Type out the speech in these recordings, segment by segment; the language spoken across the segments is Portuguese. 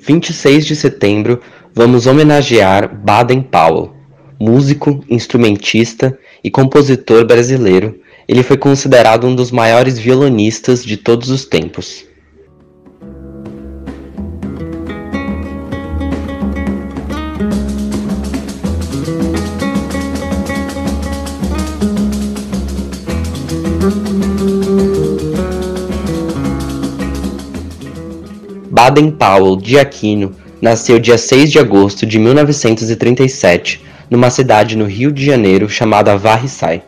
26 de setembro, vamos homenagear Baden Powell, músico, instrumentista e compositor brasileiro. Ele foi considerado um dos maiores violonistas de todos os tempos. Baden Powell de Aquino nasceu dia 6 de agosto de 1937 numa cidade no Rio de Janeiro chamada Varriçai.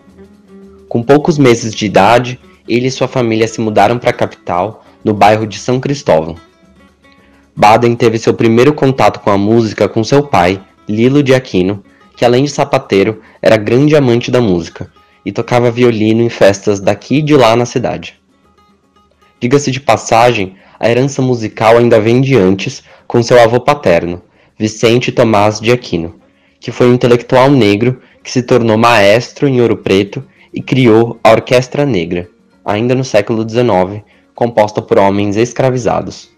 Com poucos meses de idade, ele e sua família se mudaram para a capital, no bairro de São Cristóvão. Baden teve seu primeiro contato com a música com seu pai, Lilo de Aquino, que além de sapateiro, era grande amante da música e tocava violino em festas daqui e de lá na cidade. Diga-se de passagem, a herança musical ainda vem de antes, com seu avô paterno, Vicente Tomás de Aquino, que foi um intelectual negro que se tornou maestro em Ouro Preto e criou a Orquestra Negra, ainda no século XIX, composta por homens escravizados.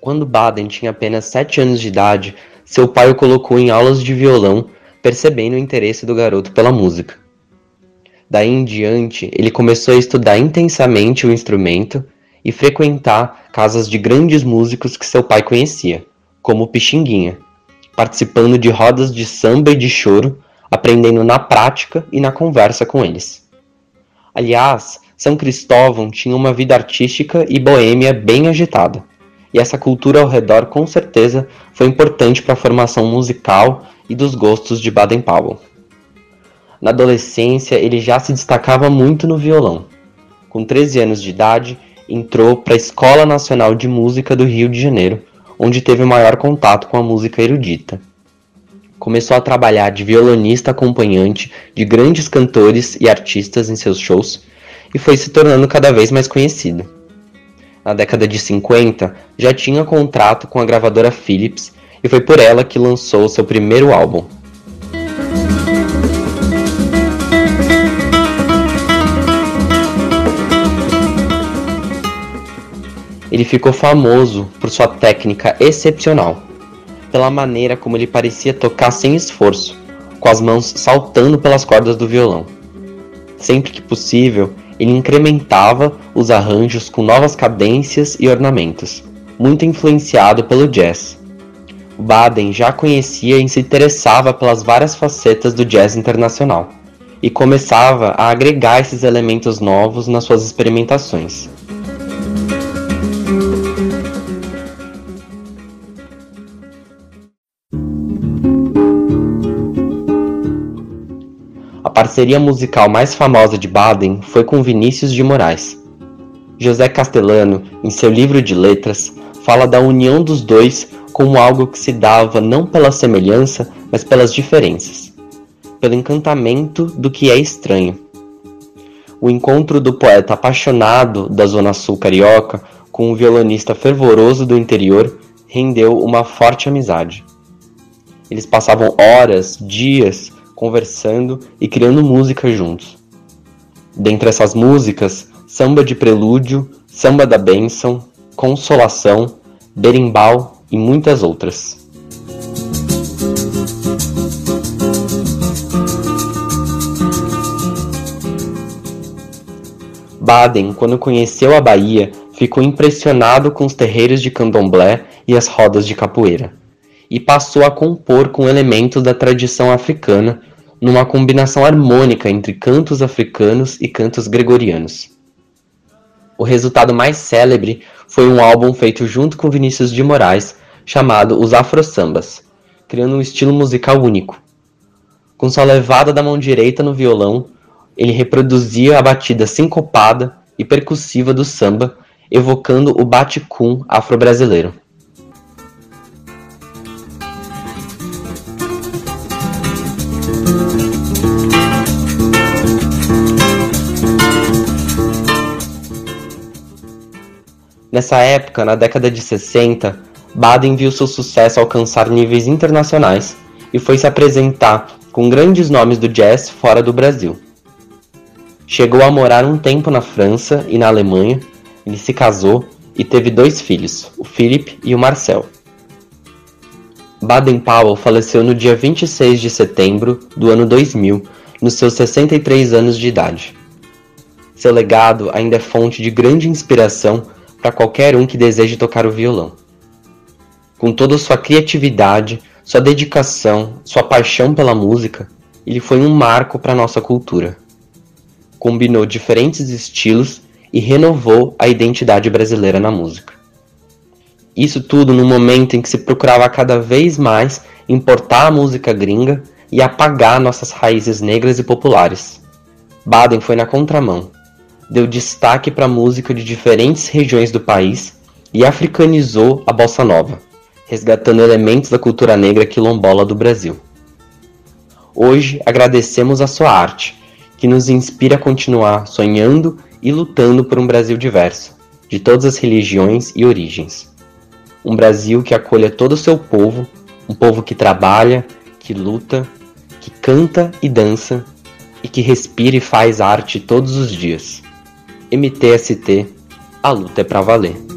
Quando Baden tinha apenas sete anos de idade, seu pai o colocou em aulas de violão, percebendo o interesse do garoto pela música. Daí em diante, ele começou a estudar intensamente o instrumento e frequentar casas de grandes músicos que seu pai conhecia, como Pixinguinha, participando de rodas de samba e de choro, aprendendo na prática e na conversa com eles. Aliás, São Cristóvão tinha uma vida artística e boêmia bem agitada, e essa cultura ao redor com certeza foi importante para a formação musical e dos gostos de Baden-Powell. Na adolescência, ele já se destacava muito no violão. Com 13 anos de idade, entrou para a Escola Nacional de Música do Rio de Janeiro, onde teve o maior contato com a música erudita. Começou a trabalhar de violonista acompanhante de grandes cantores e artistas em seus shows e foi se tornando cada vez mais conhecido. Na década de 50, já tinha contrato com a gravadora Philips e foi por ela que lançou seu primeiro álbum, Ele ficou famoso por sua técnica excepcional, pela maneira como ele parecia tocar sem esforço, com as mãos saltando pelas cordas do violão. Sempre que possível, ele incrementava os arranjos com novas cadências e ornamentos, muito influenciado pelo jazz. Baden já conhecia e se interessava pelas várias facetas do jazz internacional, e começava a agregar esses elementos novos nas suas experimentações. A parceria musical mais famosa de Baden foi com Vinícius de Moraes. José Castellano, em seu livro de letras, fala da união dos dois como algo que se dava não pela semelhança, mas pelas diferenças, pelo encantamento do que é estranho. O encontro do poeta apaixonado da Zona Sul carioca com um violonista fervoroso do interior rendeu uma forte amizade. Eles passavam horas, dias, conversando e criando música juntos. Dentre essas músicas, samba de prelúdio, samba da bênção, consolação, berimbau e muitas outras. Baden, quando conheceu a Bahia, ficou impressionado com os terreiros de candomblé e as rodas de capoeira, e passou a compor com elementos da tradição africana numa combinação harmônica entre cantos africanos e cantos gregorianos. O resultado mais célebre foi um álbum feito junto com Vinícius de Moraes, chamado Os Afro Sambas, criando um estilo musical único. Com sua levada da mão direita no violão, ele reproduzia a batida sincopada e percussiva do samba, evocando o bate-cum afro-brasileiro. Nessa época, na década de 60, Baden viu seu sucesso alcançar níveis internacionais e foi se apresentar com grandes nomes do jazz fora do Brasil. Chegou a morar um tempo na França e na Alemanha, ele se casou e teve dois filhos, o Philip e o Marcel. Baden-Powell faleceu no dia 26 de setembro do ano 2000, nos seus 63 anos de idade. Seu legado ainda é fonte de grande inspiração para qualquer um que deseje tocar o violão. Com toda sua criatividade, sua dedicação, sua paixão pela música, ele foi um marco para nossa cultura. Combinou diferentes estilos e renovou a identidade brasileira na música. Isso tudo no momento em que se procurava cada vez mais importar a música gringa e apagar nossas raízes negras e populares. Baden foi na contramão, deu destaque para música de diferentes regiões do país e africanizou a bossa nova, resgatando elementos da cultura negra quilombola do Brasil. Hoje agradecemos a sua arte, que nos inspira a continuar sonhando e lutando por um Brasil diverso, de todas as religiões e origens. Um Brasil que acolha todo o seu povo, um povo que trabalha, que luta, que canta e dança e que respira e faz arte todos os dias. MTST, a luta é pra valer.